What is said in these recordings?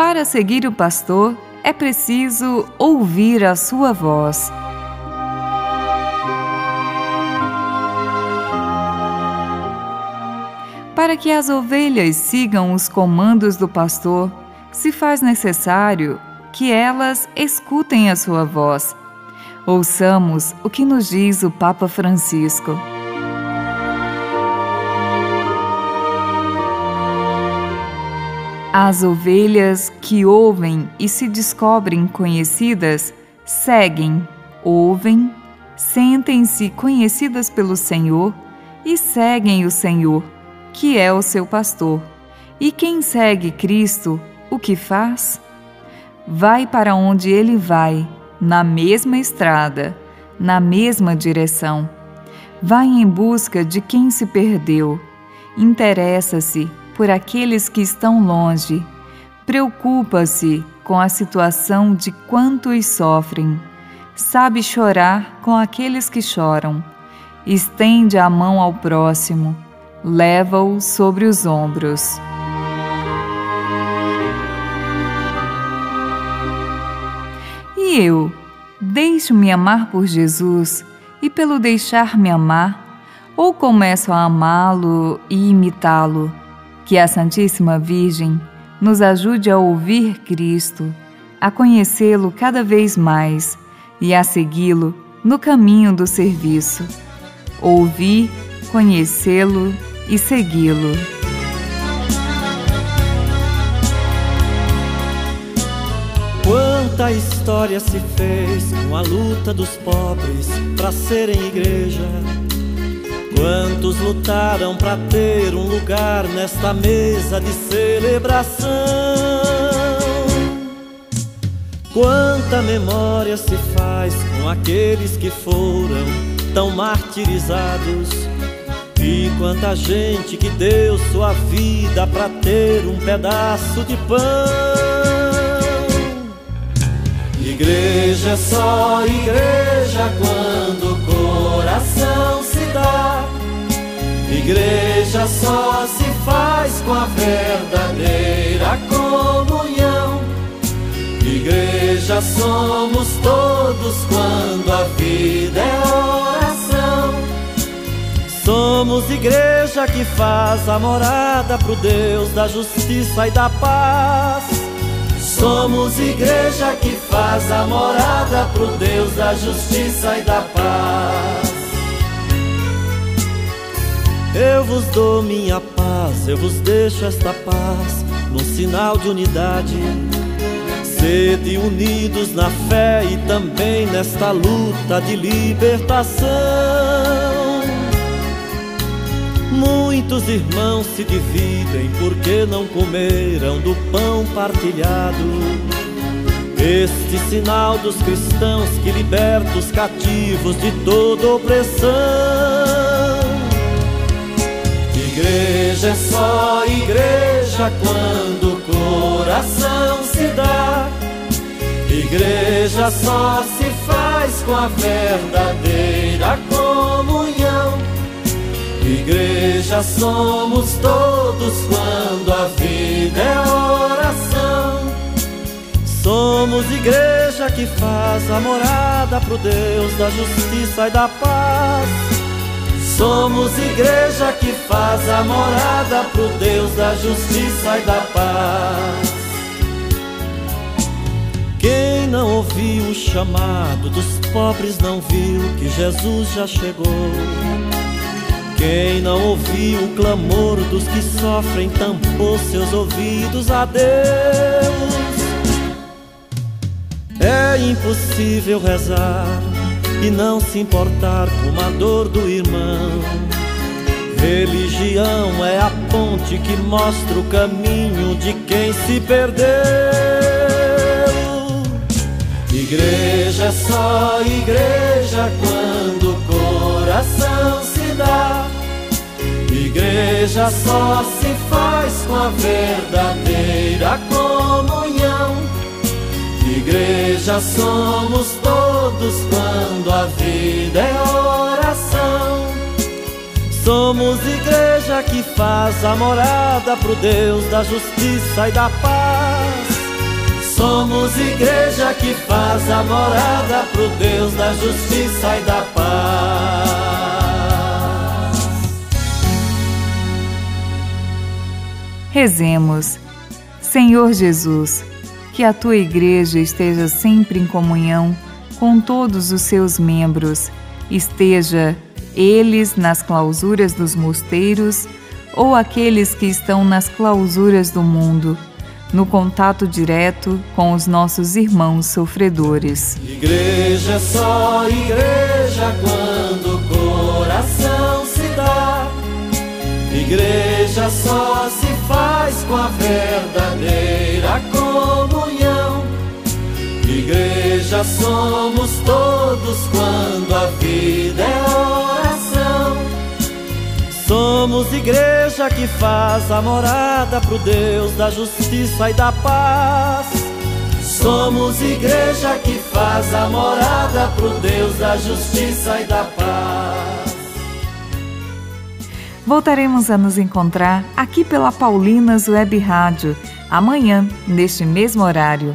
para seguir o pastor, é preciso ouvir a sua voz. Para que as ovelhas sigam os comandos do pastor, se faz necessário que elas escutem a sua voz. Ouçamos o que nos diz o Papa Francisco. As ovelhas que ouvem e se descobrem conhecidas seguem, ouvem, sentem-se conhecidas pelo Senhor e seguem o Senhor, que é o seu pastor. E quem segue Cristo, o que faz? Vai para onde ele vai, na mesma estrada, na mesma direção. Vai em busca de quem se perdeu. Interessa-se por aqueles que estão longe, preocupa-se com a situação de quantos sofrem, sabe chorar com aqueles que choram, estende a mão ao próximo, leva-o sobre os ombros. E eu, deixo-me amar por Jesus e pelo deixar-me amar, ou começo a amá-lo e imitá-lo? Que a Santíssima Virgem nos ajude a ouvir Cristo, a conhecê-lo cada vez mais e a segui-lo no caminho do serviço. Ouvir, conhecê-lo e segui-lo. Quanta história se fez com a luta dos pobres para serem igreja Quantos lutaram para ter um lugar nesta mesa de celebração? Quanta memória se faz com aqueles que foram tão martirizados? E quanta gente que deu sua vida para ter um pedaço de pão? Igreja é só igreja quando o coração se dá Igreja só se faz com a verdadeira comunhão. Igreja somos todos quando a vida é oração. Somos igreja que faz a morada pro Deus da justiça e da paz. Somos igreja que faz a morada pro Deus da justiça e da paz. Eu vos dou minha paz, eu vos deixo esta paz, num sinal de unidade. Sede unidos na fé e também nesta luta de libertação. Muitos irmãos se dividem porque não comeram do pão partilhado. Este sinal dos cristãos que liberta os cativos de toda opressão. Quando o coração se dá. Igreja só se faz com a verdadeira comunhão. Igreja somos todos quando a vida é oração. Somos igreja que faz a morada pro Deus da justiça e da paz. Somos igreja que faz a morada pro Deus da justiça e da paz. Quem não ouviu o chamado dos pobres não viu que Jesus já chegou. Quem não ouviu o clamor dos que sofrem tampou seus ouvidos a Deus. É impossível rezar e não se importar com a dor do irmão. Religião é a ponte que mostra o caminho de quem se perdeu. Igreja é só igreja quando o coração se dá. Igreja só se faz com a verdadeira comunhão. Igreja somos todos quando a vida é oração. Somos igreja que faz a morada pro Deus da justiça e da paz. Somos igreja que faz a morada pro Deus da justiça e da paz. Rezemos. Senhor Jesus, que a tua igreja esteja sempre em comunhão com todos os seus membros, esteja eles nas clausuras dos mosteiros ou aqueles que estão nas clausuras do mundo no contato direto com os nossos irmãos sofredores. Igreja só igreja quando o coração se dá. Igreja só se faz com a verdadeira comunhão. Igreja somos todos quando a vida é Somos igreja que faz a morada pro Deus da justiça e da paz. Somos igreja que faz a morada pro Deus da justiça e da paz. Voltaremos a nos encontrar aqui pela Paulinas Web Rádio, amanhã, neste mesmo horário.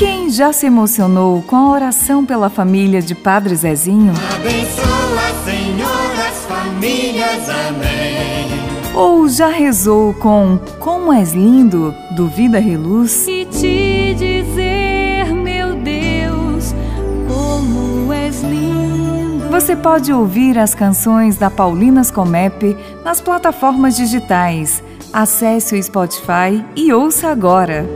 Quem já se emocionou com a oração pela família de Padre Zezinho? Abençoa, Senhor, as famílias. Amém. Ou já rezou com Como és lindo, do Vida Reluz? E te dizer, meu Deus, como és lindo. Você pode ouvir as canções da Paulinas Comep nas plataformas digitais. Acesse o Spotify e ouça agora.